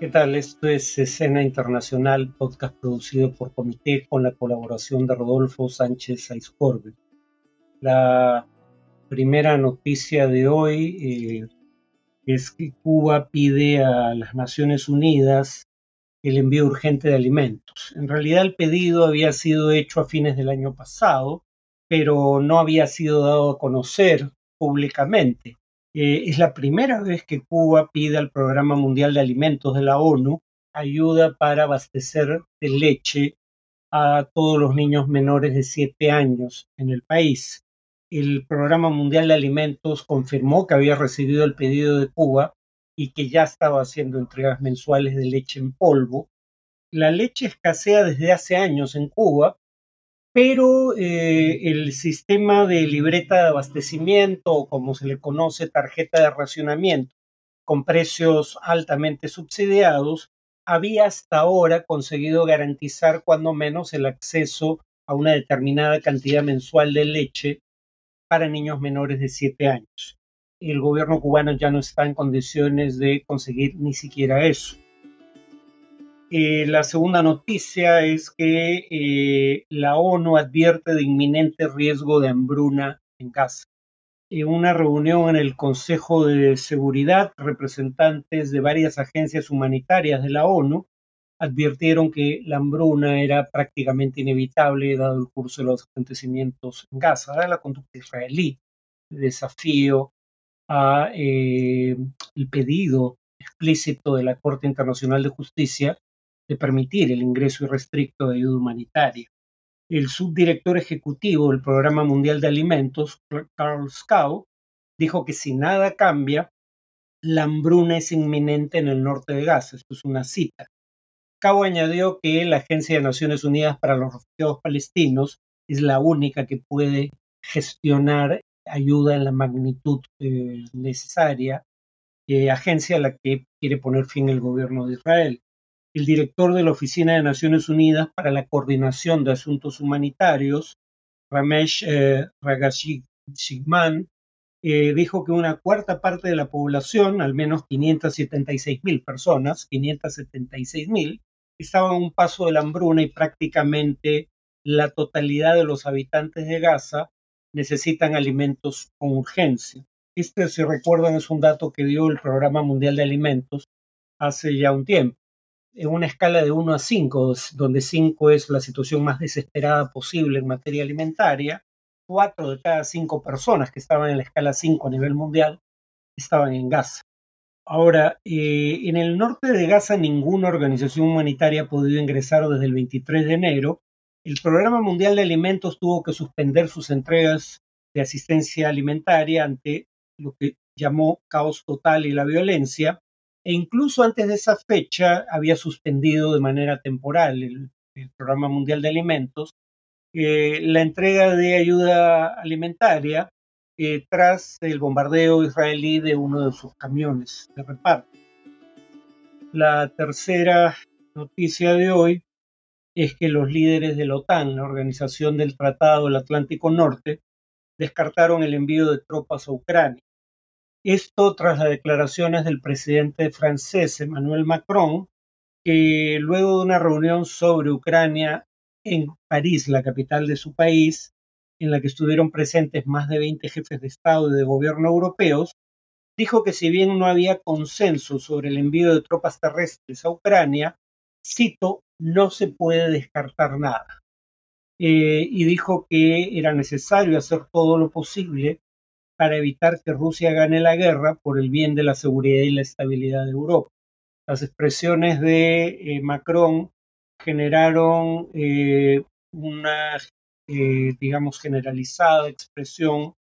¿Qué tal? Esto es Escena Internacional, podcast producido por Comité con la colaboración de Rodolfo Sánchez Aizcorbe. La primera noticia de hoy eh, es que Cuba pide a las Naciones Unidas el envío urgente de alimentos. En realidad el pedido había sido hecho a fines del año pasado, pero no había sido dado a conocer públicamente. Eh, es la primera vez que Cuba pide al Programa Mundial de Alimentos de la ONU ayuda para abastecer de leche a todos los niños menores de 7 años en el país. El Programa Mundial de Alimentos confirmó que había recibido el pedido de Cuba y que ya estaba haciendo entregas mensuales de leche en polvo. La leche escasea desde hace años en Cuba, pero eh, el sistema de libreta de abastecimiento, o como se le conoce, tarjeta de racionamiento, con precios altamente subsidiados, había hasta ahora conseguido garantizar cuando menos el acceso a una determinada cantidad mensual de leche para niños menores de 7 años el gobierno cubano ya no está en condiciones de conseguir ni siquiera eso. Eh, la segunda noticia es que eh, la ONU advierte de inminente riesgo de hambruna en Gaza. En una reunión en el Consejo de Seguridad, representantes de varias agencias humanitarias de la ONU advirtieron que la hambruna era prácticamente inevitable dado el curso de los acontecimientos en Gaza, la conducta israelí, el desafío a eh, el pedido explícito de la Corte Internacional de Justicia de permitir el ingreso irrestricto de ayuda humanitaria. El subdirector ejecutivo del Programa Mundial de Alimentos, Carl Scow, dijo que si nada cambia, la hambruna es inminente en el norte de Gaza. Esto es una cita. Scow añadió que la Agencia de Naciones Unidas para los Refugiados Palestinos es la única que puede gestionar ayuda en la magnitud eh, necesaria, eh, agencia a la que quiere poner fin el gobierno de Israel. El director de la Oficina de Naciones Unidas para la Coordinación de Asuntos Humanitarios, Ramesh eh, eh, dijo que una cuarta parte de la población, al menos 576 mil personas, 576 mil, estaban a un paso de la hambruna y prácticamente la totalidad de los habitantes de Gaza necesitan alimentos con urgencia. Este, si recuerdan, es un dato que dio el Programa Mundial de Alimentos hace ya un tiempo. En una escala de 1 a 5, donde 5 es la situación más desesperada posible en materia alimentaria, 4 de cada 5 personas que estaban en la escala 5 a nivel mundial estaban en Gaza. Ahora, eh, en el norte de Gaza ninguna organización humanitaria ha podido ingresar desde el 23 de enero el Programa Mundial de Alimentos tuvo que suspender sus entregas de asistencia alimentaria ante lo que llamó caos total y la violencia, e incluso antes de esa fecha había suspendido de manera temporal el, Programa Mundial de Alimentos eh, la entrega de ayuda alimentaria eh, tras el bombardeo israelí de uno de sus camiones de reparto. La tercera noticia de hoy es que los líderes de la OTAN, la Organización del Tratado del Atlántico Norte, descartaron el envío de tropas a Ucrania. Esto tras las declaraciones del presidente francés Emmanuel Macron, que luego de una reunión sobre Ucrania en París, la capital de su país, en la que estuvieron presentes más de 20 jefes de Estado y de gobierno europeos, dijo que si bien no había consenso sobre el envío de tropas terrestres a Ucrania, cito, no se puede descartar nada. Eh, y dijo que era necesario hacer todo lo posible para evitar que Rusia gane la guerra por el bien de la seguridad y la estabilidad de Europa. Las expresiones de eh, Macron generaron eh, una, digamos, generalizada expresión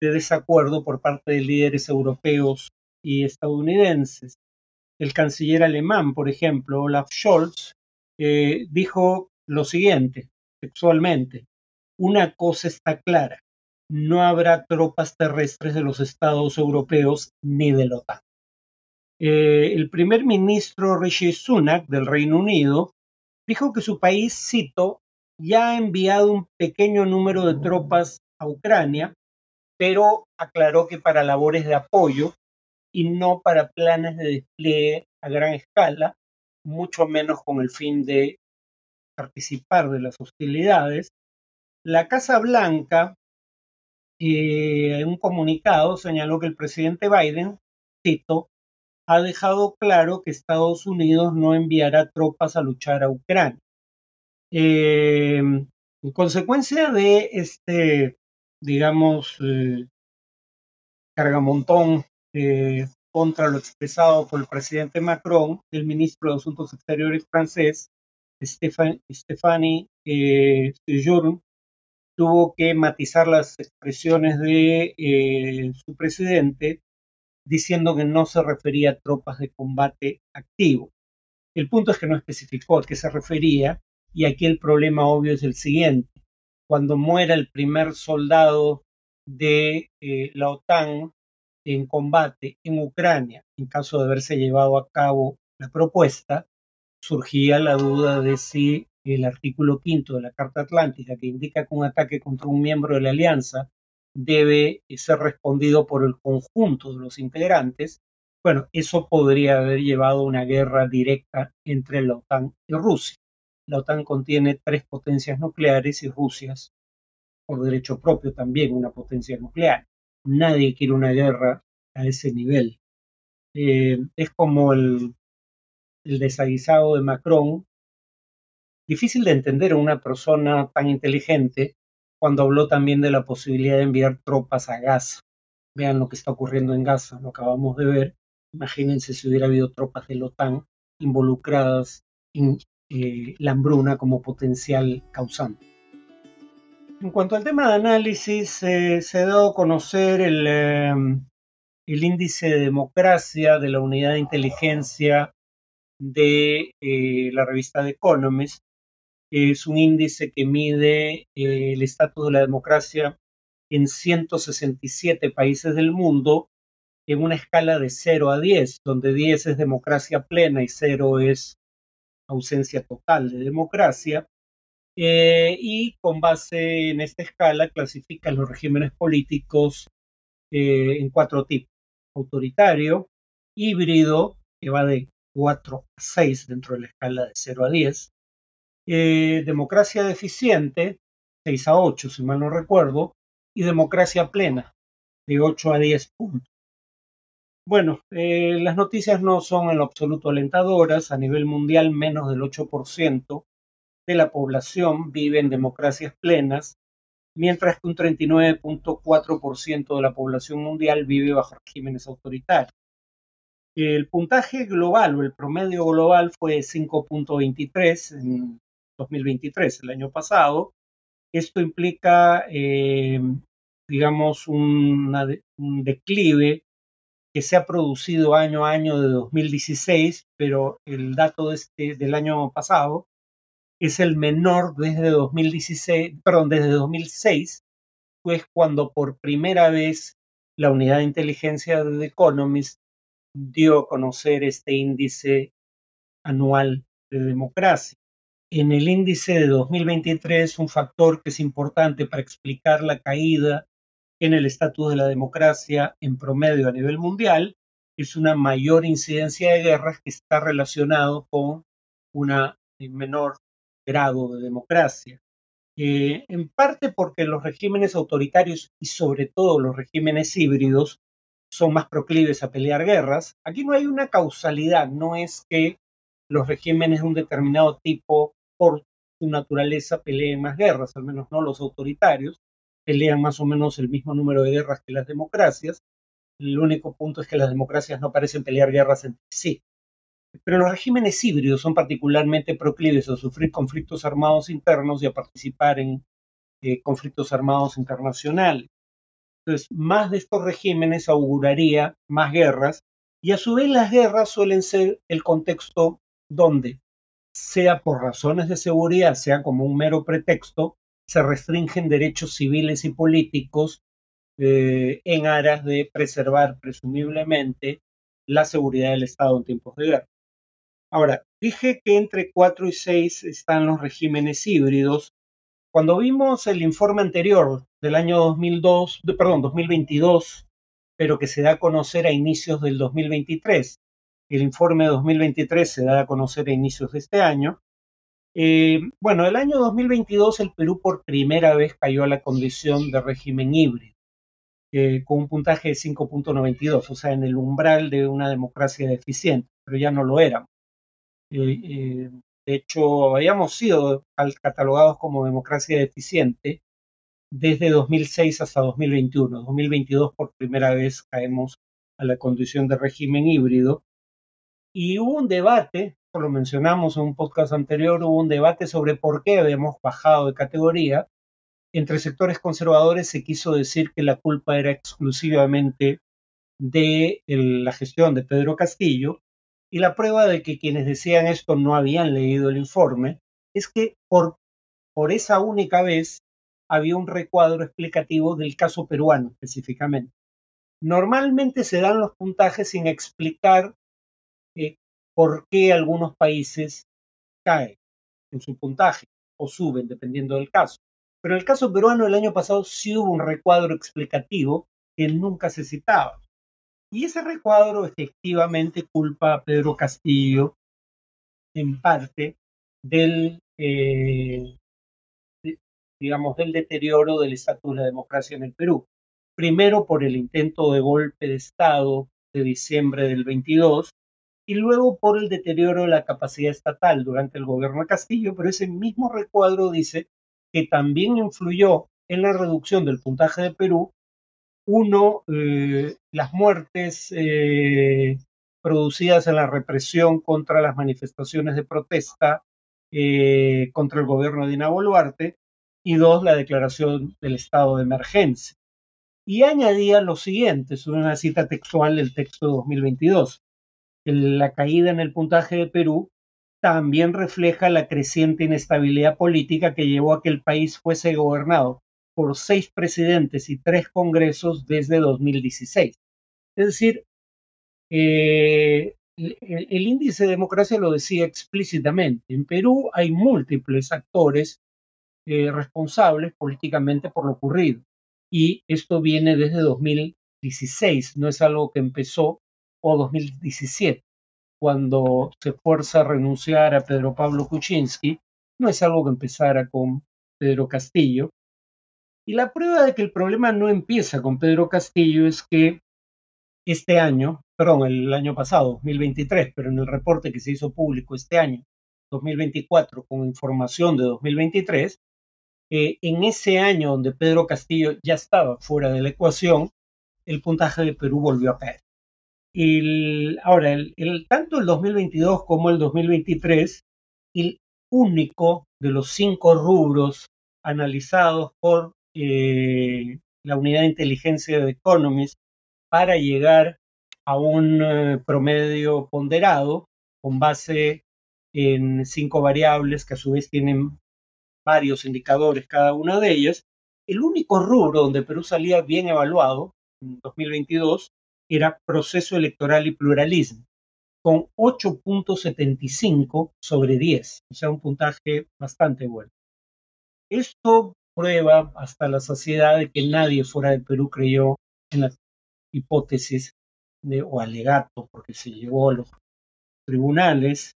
de desacuerdo por parte de líderes europeos y estadounidenses. El canciller alemán, por ejemplo, Olaf Scholz, eh, dijo lo siguiente, textualmente, una cosa está clara, no habrá tropas terrestres de los estados europeos ni de la OTAN. Eh, el primer ministro Rishi Sunak del Reino Unido dijo que su país, cito, ya ha enviado un pequeño número de tropas a Ucrania, pero aclaró que para labores de apoyo y no para planes de despliegue a gran escala, mucho menos con el fin de participar de las hostilidades. La Casa Blanca, eh, un comunicado, señaló que el presidente Biden, cito, ha dejado claro que Estados Unidos no enviará tropas a luchar a Ucrania. Eh, en consecuencia de este, digamos, eh, cargamontón eh, contra lo expresado por el presidente Macron, el ministro de Asuntos Exteriores francés, Stéphane eh, tuvo que matizar las expresiones de eh, su presidente diciendo que no se refería a tropas de combate activo. El punto es que no especificó a qué se refería y aquí el problema obvio es el siguiente. Cuando muera el primer soldado de eh, la OTAN en combate en Ucrania, en caso de haberse llevado a cabo la propuesta, surgía la duda de si el artículo quinto de la Carta Atlántica, que indica que un ataque contra un miembro de la alianza debe ser respondido por el conjunto de los integrantes, bueno, eso podría haber llevado a una guerra directa entre la OTAN y Rusia. La OTAN contiene tres potencias nucleares y Rusia, por derecho propio, también una potencia nuclear. Nadie quiere una guerra a ese nivel. Eh, es como el, el desaguisado de Macron. Difícil de entender una persona tan inteligente cuando habló también de la posibilidad de enviar tropas a Gaza. Vean lo que está ocurriendo en Gaza, lo acabamos de ver. Imagínense si hubiera habido tropas de la OTAN involucradas en eh, la hambruna como potencial causante. En cuanto al tema de análisis, eh, se ha dado a conocer el, em, el, índice de democracia de la unidad de inteligencia de eh, la revista The Economist. Es un índice que mide el estatus de la democracia en 167 países del mundo en una escala de 0 a 10, donde 10 es democracia plena y 0 es ausencia total de democracia, eh, y con base en esta escala clasifican los regímenes políticos eh, en cuatro tipos. Autoritario, híbrido, que va de 4 a 6 dentro de la escala de 0 a 10. Eh, democracia deficiente, 6 a 8 si mal no recuerdo, y democracia plena, de 8 a 10 puntos. Bueno, eh, las noticias no son en lo absoluto alentadoras. A nivel mundial, menos del 8% de la población vive en democracias plenas, mientras que un 39.4% de la población mundial vive bajo regímenes autoritarios. El puntaje global o el promedio global fue 5.23 en 2023, el año pasado. Esto implica, eh, digamos, un declive que se ha producido año a año de 2016, pero el dato de este, del año pasado es el menor desde 2016, perdón, desde 2006, pues cuando por primera vez la unidad de inteligencia de The Economist dio a conocer este índice anual de democracia. En el índice de 2023, un factor que es importante para explicar la caída en el estatus de la democracia en promedio a nivel mundial, es una mayor incidencia de guerras que está relacionado con un menor grado de democracia. Eh, en parte porque los regímenes autoritarios y sobre todo los regímenes híbridos son más proclives a pelear guerras. Aquí no hay una causalidad, no es que los regímenes de un determinado tipo por su naturaleza peleen más guerras, al menos no los autoritarios, pelean más o menos el mismo número de guerras que las democracias. El único punto es que las democracias no parecen pelear guerras entre sí. Pero los regímenes híbridos son particularmente proclives a sufrir conflictos armados internos y a participar en eh, conflictos armados internacionales. Entonces, más de estos regímenes auguraría más guerras y a su vez las guerras suelen ser el contexto donde, sea por razones de seguridad, sea como un mero pretexto, se restringen derechos civiles y políticos eh, en aras de preservar presumiblemente la seguridad del Estado en tiempos de guerra. Ahora, dije que entre 4 y 6 están los regímenes híbridos. Cuando vimos el informe anterior del año 2002, perdón, 2022, pero que se da a conocer a inicios del 2023, El informe de 2023 se da a conocer a inicios de este año. Eh, bueno, el año 2022 el Perú por primera vez cayó a la condición de régimen híbrido, eh, con un puntaje de 5.92, o sea, en el umbral de una democracia deficiente, pero ya no lo éramos. Eh, de hecho, habíamos sido catalogados como democracia deficiente desde 2006 hasta 2021. 2022 por primera vez caemos a la condición de régimen híbrido. Y hubo un debate, lo mencionamos en un podcast anterior, hubo un debate sobre por qué habíamos bajado de categoría. Entre sectores conservadores se quiso decir que la culpa era exclusivamente de la gestión de Pedro Castillo y la prueba de que quienes decían esto no habían leído el informe es que por, por esa única vez había un recuadro explicativo del caso peruano específicamente. Normalmente se dan los puntajes sin explicar eh, por qué algunos países caen en su puntaje o suben, dependiendo del caso. Pero en el caso peruano el año pasado sí hubo un recuadro explicativo que nunca se citaba. Y ese recuadro efectivamente culpa a Pedro Castillo en parte del, eh, digamos, del deterioro del estatus de la democracia en el Perú. Primero por el intento de golpe de Estado de diciembre del 22 y luego por el deterioro de la capacidad estatal durante el gobierno de Castillo, pero ese mismo recuadro dice que también influyó en la reducción del puntaje de Perú, uno, eh, las muertes eh, producidas en la represión contra las manifestaciones de protesta eh, contra el gobierno de Dina Boluarte, y dos, la declaración del estado de emergencia. Y añadía lo siguiente, es una cita textual del texto de 2022. La caída en el puntaje de Perú también refleja la creciente inestabilidad política que llevó a que el país fuese gobernado por seis presidentes y tres congresos desde 2016. Es decir, eh, el, índice de democracia lo decía explícitamente. En Perú hay múltiples actores eh, responsables políticamente por lo ocurrido. Y esto viene desde 2016, no es algo que empezó o 2017, cuando se fuerza a renunciar a Pedro Pablo Kuczynski, no es algo que empezara con Pedro Castillo. Y la prueba de que el problema no empieza con Pedro Castillo es que este año, perdón, el año pasado, 2023, pero en el reporte que se hizo público este año, 2024, con información de 2023, en ese año donde Pedro Castillo ya estaba fuera de la ecuación, el puntaje de Perú volvió a caer. Ahora, el, tanto el 2022 como el 2023, el único de los cinco rubros analizados por eh, la unidad de inteligencia de Economist para llegar a un eh, promedio ponderado con base en cinco variables que a su vez tienen varios indicadores cada una de ellas, el único rubro donde Perú salía bien evaluado en 2022 era proceso electoral y pluralismo, con 8.75 sobre 10, o sea, un puntaje bastante bueno. Esto prueba hasta la saciedad de que nadie fuera de Perú creyó en la hipótesis de, o alegato, porque se llevó a los tribunales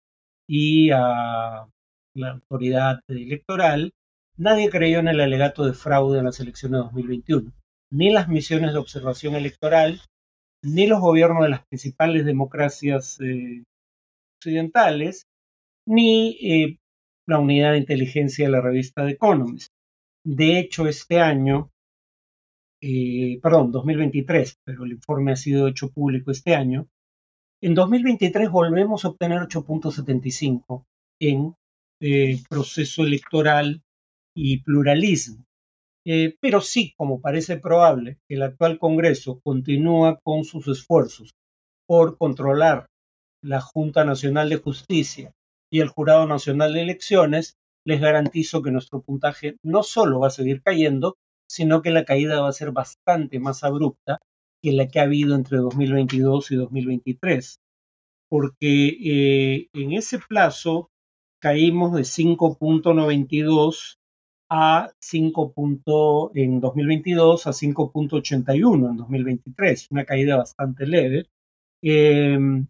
y a la autoridad electoral, nadie creyó en el alegato de fraude en las elecciones de 2021, ni las misiones de observación electoral, ni los gobiernos de las principales democracias eh, occidentales, ni eh, la unidad de inteligencia de la revista The Economist. De hecho, este año, eh, perdón, 2023, pero el informe ha sido hecho público este año, en 2023 volvemos a obtener 8.75 en eh, proceso electoral y pluralismo. Eh, pero sí, como parece probable, el actual Congreso continúa con sus esfuerzos por controlar la Junta Nacional de Justicia y el Jurado Nacional de Elecciones, les garantizo que nuestro puntaje no solo va a seguir cayendo, sino que la caída va a ser bastante más abrupta que la que ha habido entre 2022 y 2023. Porque eh, en ese plazo caímos de 5.92 a 5. en 2022 a 5.81 en 2023, una caída bastante leve. Em,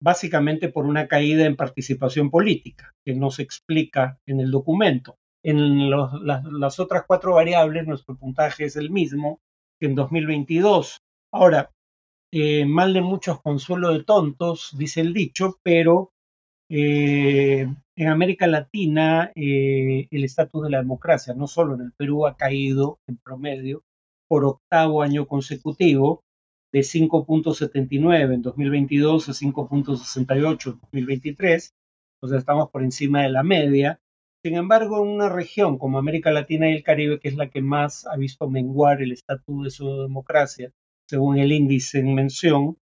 básicamente por una caída en participación política, que no se explica en el documento. En las, otras cuatro variables, nuestro puntaje es el mismo que en 2022. Ahora, eh, mal de muchos consuelo de tontos, dice el dicho, pero eh, en América Latina eh, el estatus de la democracia, no solo en el Perú, ha caído en promedio por octavo año consecutivo de 5.79 en 2022 a 5.68 en 2023, o sea, estamos por encima de la media. Sin embargo, en una región como América Latina y el Caribe, que es la que más ha visto menguar el estatus de su democracia, según el índice en mención,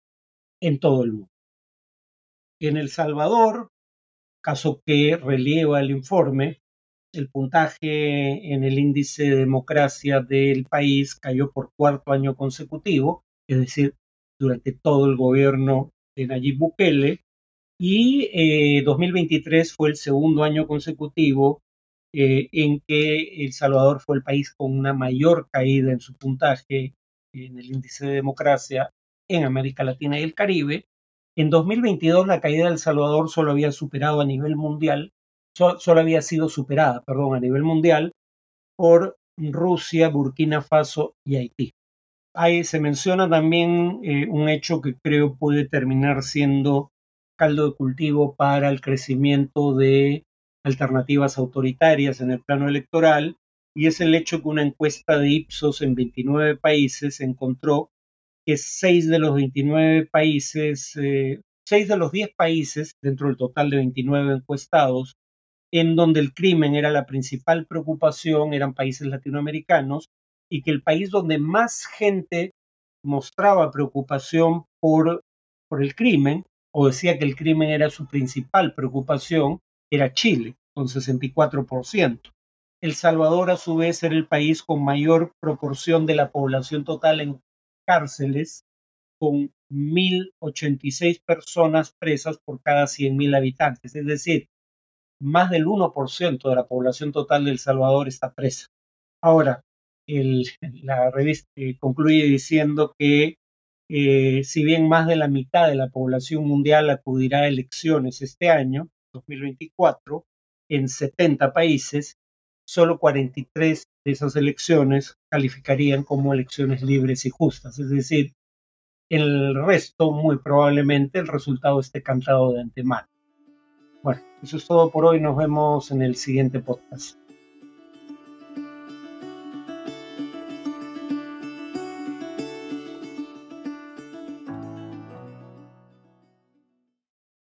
en todo el mundo. En El Salvador, caso que relieva el informe, el puntaje en el índice de democracia del país cayó por cuarto año consecutivo, es decir, durante todo el gobierno de Nayib Bukele, y 2023 eh, fue el segundo año consecutivo eh, en que El Salvador fue el país con una mayor caída en su puntaje en el índice de democracia en América Latina y el Caribe. En 2022 la caída de El Salvador solo había superado a nivel mundial, solo había sido superada, perdón, a nivel mundial por Rusia, Burkina Faso y Haití. Ahí se menciona también eh, un hecho que creo puede terminar siendo caldo de cultivo para el crecimiento de alternativas autoritarias en el plano electoral, y es el hecho que una encuesta de Ipsos en 29 países encontró que 6 de los 29 países, 6 eh, de los 10 países dentro del total de 29 encuestados, en donde el crimen era la principal preocupación, eran países latinoamericanos, y que el país donde más gente mostraba preocupación por, por el crimen o decía que el crimen era su principal preocupación era Chile, con 64%. El Salvador, a su vez, era el país con mayor proporción de la población total en cárceles, con 1.086 personas presas por cada 100.000 habitantes. Es decir, más del 1% de la población total de El Salvador está presa. Ahora, la revista eh, concluye diciendo que eh, si bien más de la mitad de la población mundial acudirá a elecciones este año, 2024, en 70 países, solo 43 de esas elecciones calificarían como elecciones libres y justas. Es decir, el resto, muy probablemente, el resultado esté cantado de antemano. Bueno, eso es todo por hoy. Nos vemos en el siguiente podcast.